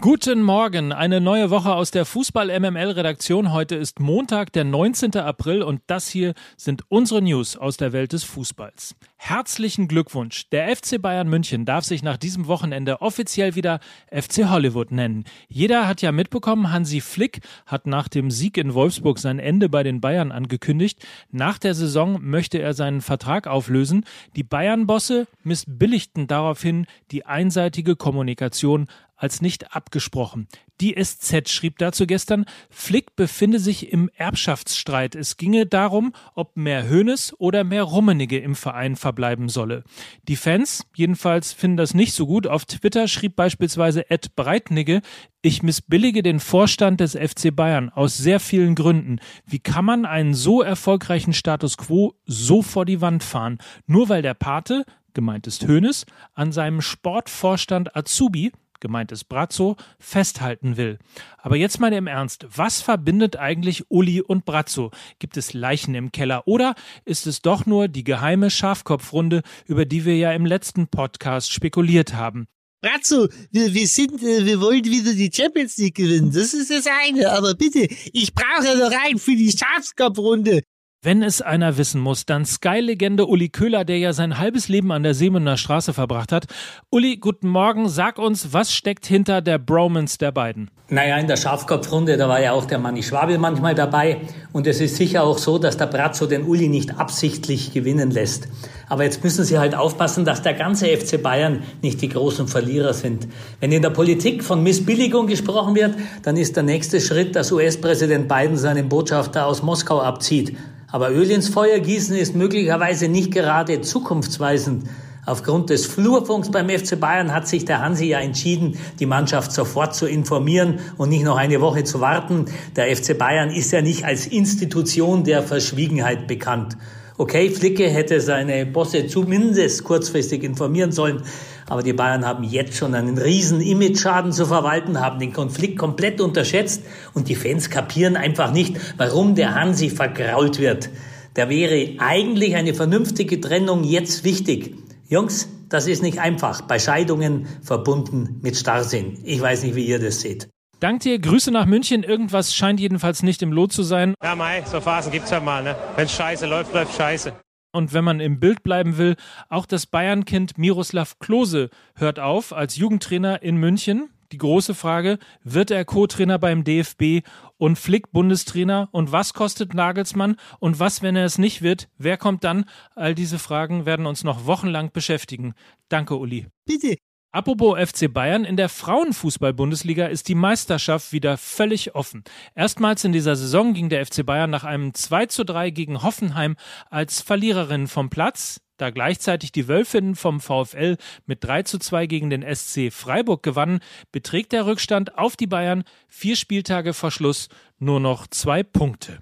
Guten Morgen, eine neue Woche aus der Fußball MML Redaktion. Heute ist Montag, der 19. April und das hier sind unsere News aus der Welt des Fußballs. Herzlichen Glückwunsch. Der FC Bayern München darf sich nach diesem Wochenende offiziell wieder FC Hollywood nennen. Jeder hat ja mitbekommen, Hansi Flick hat nach dem Sieg in Wolfsburg sein Ende bei den Bayern angekündigt. Nach der Saison möchte er seinen Vertrag auflösen. Die Bayern-Bosse missbilligten daraufhin die einseitige Kommunikation als nicht abgesprochen. Die SZ schrieb dazu gestern, Flick befinde sich im Erbschaftsstreit. Es ginge darum, ob mehr Hönes oder mehr Rummenige im Verein verbleiben solle. Die Fans jedenfalls finden das nicht so gut. Auf Twitter schrieb beispielsweise Ed Breitnigge, ich missbillige den Vorstand des FC Bayern aus sehr vielen Gründen. Wie kann man einen so erfolgreichen Status quo so vor die Wand fahren? Nur weil der Pate, gemeint ist Hönes, an seinem Sportvorstand Azubi gemeint ist Brazzo, festhalten will. Aber jetzt mal im Ernst, was verbindet eigentlich Uli und Brazzo? Gibt es Leichen im Keller oder ist es doch nur die geheime Schafkopfrunde, über die wir ja im letzten Podcast spekuliert haben? Brazzo, wir, wir sind, äh, wir wollen wieder die Champions League gewinnen. Das ist das eine. Aber bitte, ich brauche noch rein für die Schafskopfrunde. Wenn es einer wissen muss, dann Sky-Legende Uli Köhler, der ja sein halbes Leben an der Seemener Straße verbracht hat. Uli, guten Morgen. Sag uns, was steckt hinter der Bromance der beiden? Naja, in der Schafkopfrunde, da war ja auch der Manni Schwabel manchmal dabei. Und es ist sicher auch so, dass der Brazzo den Uli nicht absichtlich gewinnen lässt. Aber jetzt müssen Sie halt aufpassen, dass der ganze FC Bayern nicht die großen Verlierer sind. Wenn in der Politik von Missbilligung gesprochen wird, dann ist der nächste Schritt, dass US-Präsident Biden seinen Botschafter aus Moskau abzieht. Aber Öl ins Feuer gießen ist möglicherweise nicht gerade zukunftsweisend. Aufgrund des Flurfunks beim FC Bayern hat sich der Hansi ja entschieden, die Mannschaft sofort zu informieren und nicht noch eine Woche zu warten. Der FC Bayern ist ja nicht als Institution der Verschwiegenheit bekannt. Okay, Flicke hätte seine Bosse zumindest kurzfristig informieren sollen, aber die Bayern haben jetzt schon einen riesen Image-Schaden zu verwalten, haben den Konflikt komplett unterschätzt und die Fans kapieren einfach nicht, warum der Hansi vergrault wird. Da wäre eigentlich eine vernünftige Trennung jetzt wichtig. Jungs, das ist nicht einfach. Bei Scheidungen verbunden mit Starrsinn. Ich weiß nicht, wie ihr das seht. Dank dir, Grüße nach München. Irgendwas scheint jedenfalls nicht im Lot zu sein. Ja, Mai, so Phasen gibt's ja mal, ne? Wenn's scheiße läuft, läuft scheiße. Und wenn man im Bild bleiben will, auch das Bayern-Kind Miroslav Klose hört auf als Jugendtrainer in München. Die große Frage, wird er Co-Trainer beim DFB und Flick Bundestrainer? Und was kostet Nagelsmann? Und was, wenn er es nicht wird? Wer kommt dann? All diese Fragen werden uns noch wochenlang beschäftigen. Danke, Uli. Bitte. Apropos FC Bayern, in der Frauenfußball-Bundesliga ist die Meisterschaft wieder völlig offen. Erstmals in dieser Saison ging der FC Bayern nach einem 2 zu 3 gegen Hoffenheim als Verliererin vom Platz. Da gleichzeitig die Wölfinnen vom VfL mit 3 zu 2 gegen den SC Freiburg gewannen, beträgt der Rückstand auf die Bayern vier Spieltage vor Schluss nur noch zwei Punkte.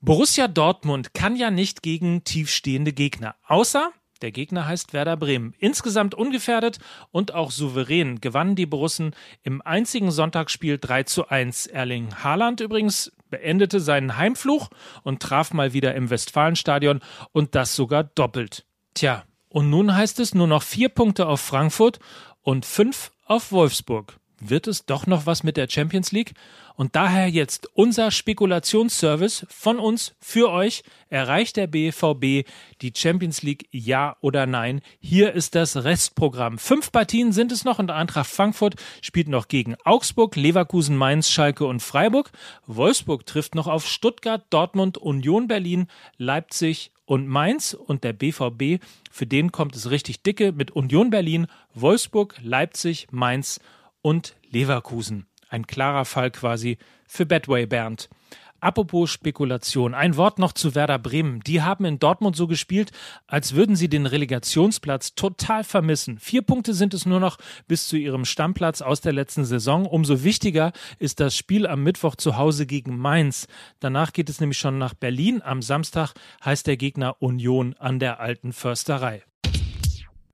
Borussia Dortmund kann ja nicht gegen tiefstehende Gegner, außer der Gegner heißt Werder Bremen. Insgesamt ungefährdet und auch souverän gewannen die Borussen im einzigen Sonntagsspiel 3 zu 1. Erling Haaland übrigens beendete seinen Heimfluch und traf mal wieder im Westfalenstadion und das sogar doppelt. Tja, und nun heißt es nur noch vier Punkte auf Frankfurt und fünf auf Wolfsburg wird es doch noch was mit der Champions League? Und daher jetzt unser Spekulationsservice von uns für euch. Erreicht der BVB die Champions League ja oder nein? Hier ist das Restprogramm. Fünf Partien sind es noch und Eintracht Frankfurt spielt noch gegen Augsburg, Leverkusen, Mainz, Schalke und Freiburg. Wolfsburg trifft noch auf Stuttgart, Dortmund, Union Berlin, Leipzig und Mainz und der BVB, für den kommt es richtig dicke mit Union Berlin, Wolfsburg, Leipzig, Mainz und Leverkusen. Ein klarer Fall quasi für Bedway Bernd. Apropos Spekulation, ein Wort noch zu Werder Bremen. Die haben in Dortmund so gespielt, als würden sie den Relegationsplatz total vermissen. Vier Punkte sind es nur noch bis zu ihrem Stammplatz aus der letzten Saison. Umso wichtiger ist das Spiel am Mittwoch zu Hause gegen Mainz. Danach geht es nämlich schon nach Berlin. Am Samstag heißt der Gegner Union an der alten Försterei.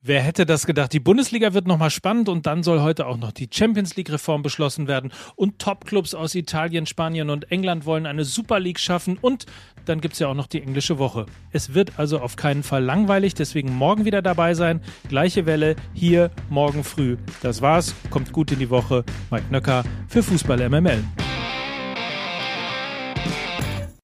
Wer hätte das gedacht? Die Bundesliga wird nochmal spannend und dann soll heute auch noch die Champions League-Reform beschlossen werden. Und Top-Clubs aus Italien, Spanien und England wollen eine Super League schaffen. Und dann gibt es ja auch noch die englische Woche. Es wird also auf keinen Fall langweilig, deswegen morgen wieder dabei sein. Gleiche Welle hier morgen früh. Das war's. Kommt gut in die Woche. Mike Nöcker für Fußball MML.